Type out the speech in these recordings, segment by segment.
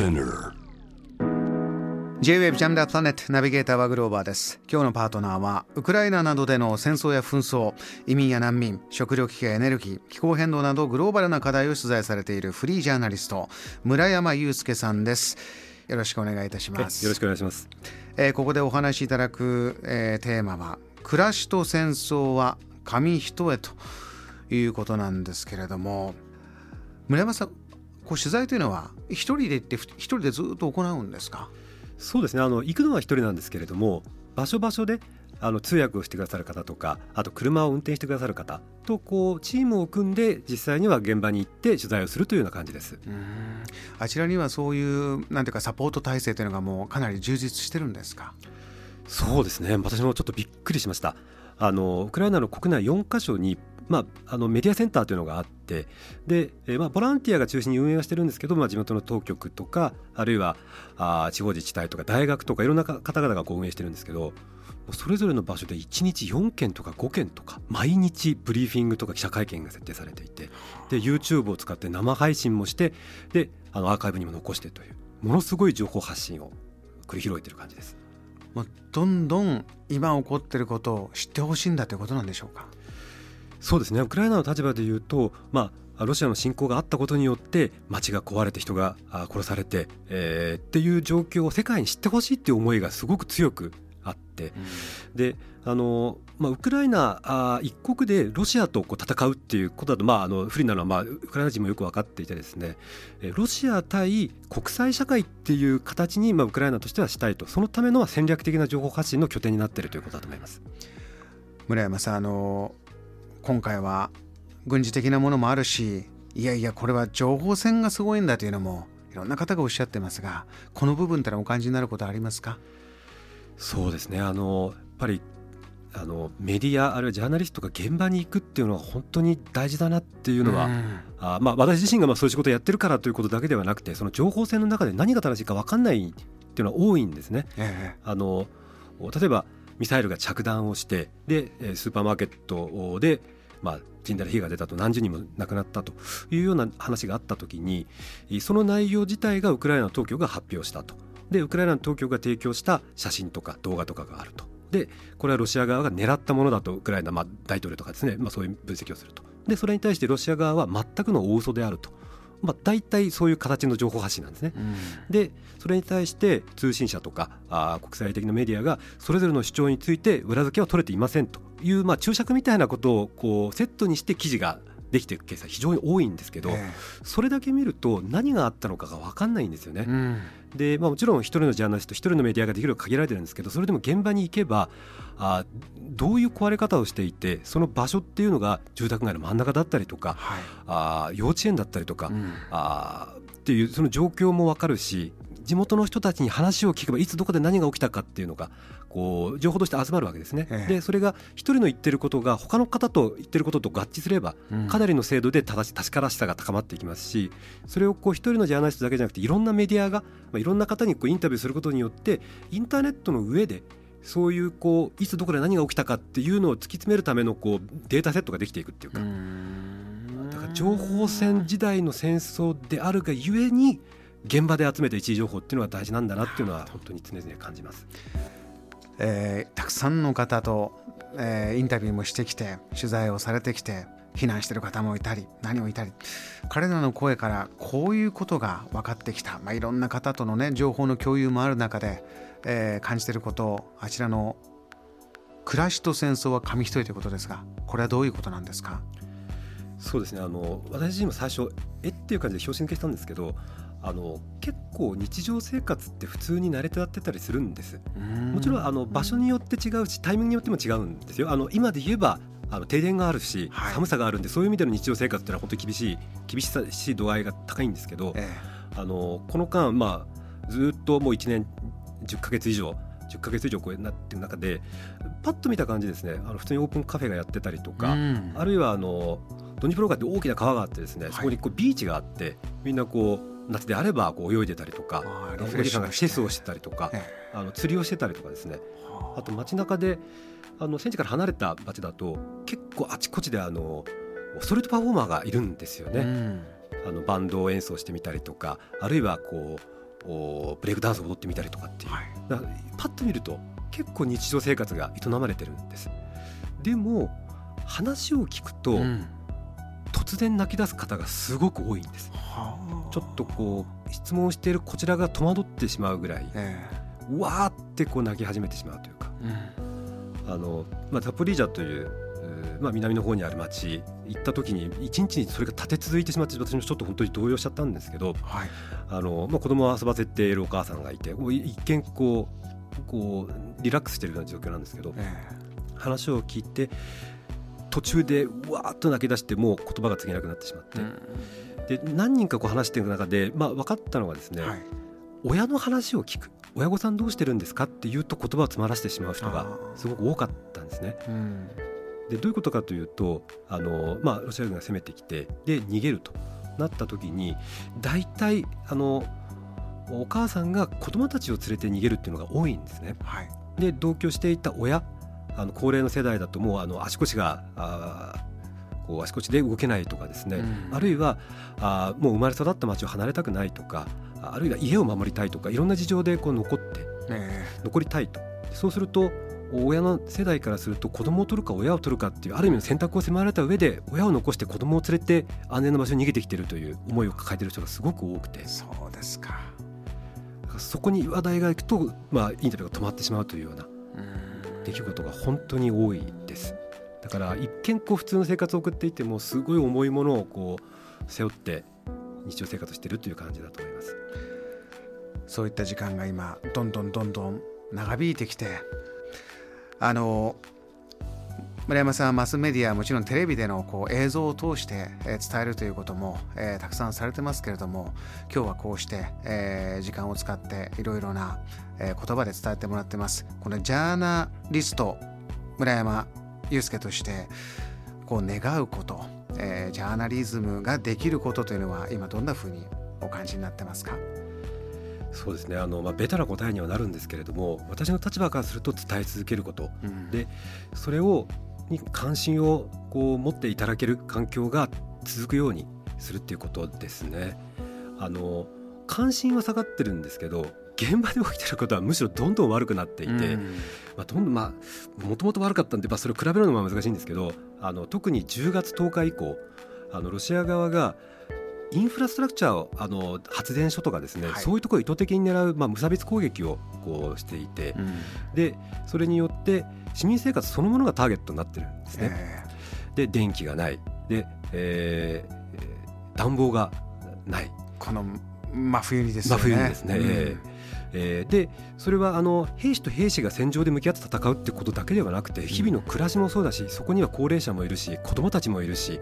Spinner. J-Wave ジャムダープラネットナビゲーターはグローバーです。今日のパートナーはウクライナなどでの戦争や紛争移民や難民食糧危機やエネルギー気候変動などグローバルな課題を取材されているフリージャーナリスト村山祐介さんです。よろしくお願いいたします。よろしくお願いします、えーここでお話しいただく、えーテーマは暮らしと戦争は紙一重ということなんですけれども村山さんこう取材というのは一人で行ってふ一人でずっと行うんですか？そうですね。あの行くのは一人なんですけれども場所場所であの通訳をしてくださる方とかあと車を運転してくださる方とこうチームを組んで実際には現場に行って取材をするというような感じです。あちらにはそういうなんていうかサポート体制というのがもうかなり充実してるんですか？そうですね。私もちょっとびっくりしました。あのウクライナの国内4カ所にまあ、あのメディアセンターというのがあってで、えまあ、ボランティアが中心に運営はしてるんですけど、まあ、地元の当局とかあるいはあ地方自治体とか大学とかいろんな方々がこう運営してるんですけどそれぞれの場所で1日4件とか5件とか毎日ブリーフィングとか記者会見が設定されていてで YouTube を使って生配信もしてであのアーカイブにも残してというものすごい情報発信を繰り広げてる感じです。もうどんどん今起こってることを知ってほしいんだということなんでしょうか？そうですね。ウクライナの立場でいうと、まあ、ロシアの侵攻があったことによって街が壊れて人があ殺されて、えーっていう状況を世界に知ってほしいっていう思いがすごく強くあって、であの、まあ、ウクライナあ一国でロシアとこう戦うっていうことだと、まあ、あの不利なのは、まあ、ウクライナ人もよく分かっていてですね。えロシア対国際社会っていう形に、まあ、ウクライナとしてはしたいと。そのための戦略的な情報発信の拠点になっているということだと思います。村山さんあの今回は軍事的なものもあるしいやいやこれは情報戦がすごいんだというのもいろんな方がおっしゃってますがこの部分ってのはお感じになることはありますか？そうですね。あのやっぱりあのメディアあるいはジャーナリストが現場に行くっていうのは本当に大事だなっていうのは、うん。あまあ、私自身がまあそういう仕事をやってるからということだけではなくてその情報戦の中で何が正しいか分かんないっていうのは多いんですね。え。あの例えばミサイルが着弾をしてでえースーパーマーケットで、まあ、甚大な被害が出たと何十人も亡くなったというような話があった時にえーその内容自体がウクライナの当局が発表したと。でウクライナの当局が提供した写真とか動画とかがあると。でこれはロシア側が狙ったものだとウクライナ、まあ、大統領とかですね、まあ、そういう分析をすると。でそれに対してロシア側は全くの大嘘であると、まあ、大体そういう形の情報発信なんですね。えうん。でそれに対して通信社とかあー国際的なメディアがそれぞれの主張について裏付けは取れていませんという、まあ、注釈みたいなことをこうセットにして記事ができていくケースは非常に多いんですけど、えそれだけ見ると何があったのかが分かんないんですよね。え。うん。で、まあ、もちろん一人のジャーナリスト一人のメディアができるのは限られてるんですけどそれでも現場に行けばあーどういう壊れ方をしていてその場所っていうのが住宅街の真ん中だったりとかはい。あー幼稚園だったりとか、うん。あーっていうその状況も分かるし地元の人たちに話を聞けばいつどこで何が起きたかっていうのがこう情報として集まるわけですね。ええ。でそれが一人の言ってることが他の方と言ってることと合致すればうん。かなりの精度で正し確からしさが高まっていきますしそれをこう一人のジャーナリストだけじゃなくていろんなメディアが、まあ、いろんな方にこうインタビューすることによってインターネットの上でそういうこういつどこで何が起きたかっていうのを突き詰めるためのこうデータセットができていくっていうか、だから情報戦時代の戦争であるがゆえに現場で集めた一時情報っていうのは大事なんだなっていうのは本当に常々感じます。えーたくさんの方と、えーインタビューもしてきて取材をされてきて避難してる方もいたり何もいたり彼らの声からこういうことが分かってきた、まあ、いろんな方とのね情報の共有もある中で、えー感じてることをあちらの暮らしと戦争は紙一重ということですがこれはどういうことなんですか？そうですね。あの私自身も最初えっていう感じで拍子抜けしたんですけどあの結構日常生活って普通に慣れてやってたりするんです。もちろんあの場所によって違うしタイミングによっても違うんですよ。あの今で言えばあの停電があるし、はい。寒さがあるんでそういう意味での日常生活っていうのは本当に厳しい厳しさしい度合いが高いんですけど、えあのこの間、まあ、ずっともう1年10ヶ月以上10ヶ月以上こうなってる中でパッと見た感じですね。あの普通にオープンカフェがやってたりとえか、うん。あるいはあのドニプロ川って大きな川があってですね、はい。そこにこうビーチがあってみんなこう夏であればこう泳いでたりとかフレッシュ客さんがスをしてたりとか、えあの釣りをしてたりとかですね。あ。と街中であの戦地から離れた街だと結構あちこちであのストリートパフォーマーがいるんですよね。うん。あのバンドを演奏してみたりとかあるいはこうブレイクダンスを踊ってみたりとかっていう、はい、だからパッと見ると結構日常生活が営まれてるんです。でも話を聞くと、うん、突然泣き出す方がすごく多いんです、ちょっとこう質問しているこちらが戸惑ってしまうぐらい、えー、わーってこう泣き始めてしまうというか、うん、あのまあ、ザポリージャというまあ、南の方にある町行った時に一日にそれが立て続いてしまって私もちょっと本当に動揺しちゃったんですけど、はい、あのまあ、子供を遊ばせているお母さんがいて一見こうこうリラックスしているような状況なんですけど、えー、話を聞いて途中でわーっと泣き出してもう言葉が告げなくなってしまって、うん、で何人かこう話していく中で、まあ、分かったのがですね、はい、親の話を聞く。親御さんどうしてるんですかって言うと言葉を詰まらせてしまう人がすごく多かったんですね。でどういうことかというとあの、まあ、ロシア軍が攻めてきてで逃げるとなった時に大体あのお母さんが子供たちを連れて逃げるっていうのが多いんですね。はい、で同居していた親あの高齢の世代だともうあの足腰があこう足腰で動けないとかですね、うん、あるいはあもう生まれ育った町を離れたくないとかあるいは家を守りたいとかいろんな事情でこう残って、ね、残りたいと。そうすると親の世代からすると子供を取るか親を取るかっていうある意味の選択を迫られた上で親を残して子供を連れて安全な場所に逃げてきてるという思いを抱えている人がすごく多くて。そうですか。そこに話題がいくと、まあ、インタビューが止まってしまうというような出来事が本当に多いです。だから一見こう普通の生活を送っていてもすごい重いものをこう背負って日常生活してるという感じだと思います。そういった時間が今どんどんどんどん長引いてきてあの村山さんはマスメディアもちろんテレビでのこう映像を通して、えー、伝えるということも、えー、たくさんされてますけれども今日はこうして、えー、時間を使っていろいろな、えー、言葉で伝えてもらってます。このジャーナリスト村山祐介としてこう願うこと、えー、ジャーナリズムができることというのは今どんなふうにお感じになってますか？そうですね。あの、まあ、ベタな答えにはなるんですけれども私の立場からすると伝え続けること、うん、でそれをに関心をこう持っていただける環境が続くようにするっていうことですね。あの関心は下がってるんですけど現場で起きてることはむしろどんどん悪くなっていて、うん、まあ、どんどんまあもともと悪かったんで、まあ、それを比べるのは難しいんですけどあの特に10月10日以降あのロシア側がインフラストラクチャーをあの発電所とかですね、はい、そういうところを意図的に狙う、まあ、無差別攻撃をこうしていて、うん、でそれによって市民生活そのものがターゲットになってるんですね。で電気がない。で、えー、暖房がない。この真冬にですね。真冬にですね、うんえー、でそれはあの兵士と兵士が戦場で向き合って戦うってことだけではなくて日々の暮らしもそうだしそこには高齢者もいるし子どもたちもいるし、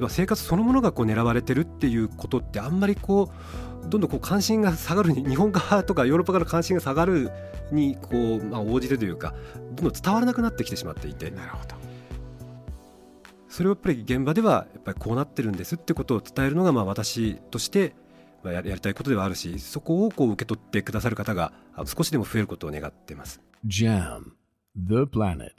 まあ、生活そのものがこう狙われてるっていうことってあんまりこうどんどんこう関心が下がる日本側とかヨーロッパから関心が下がるにこう、まあ、応じてというかどんどん伝わらなくなってきてしまっていて。なるほどそれをやっぱり現場ではやっぱりこうなってるんですってことを伝えるのがまあ私としてまあ、やりたいことではあるしそこをこう受け取ってくださる方が少しでも増えることを願っています。JAM The Planet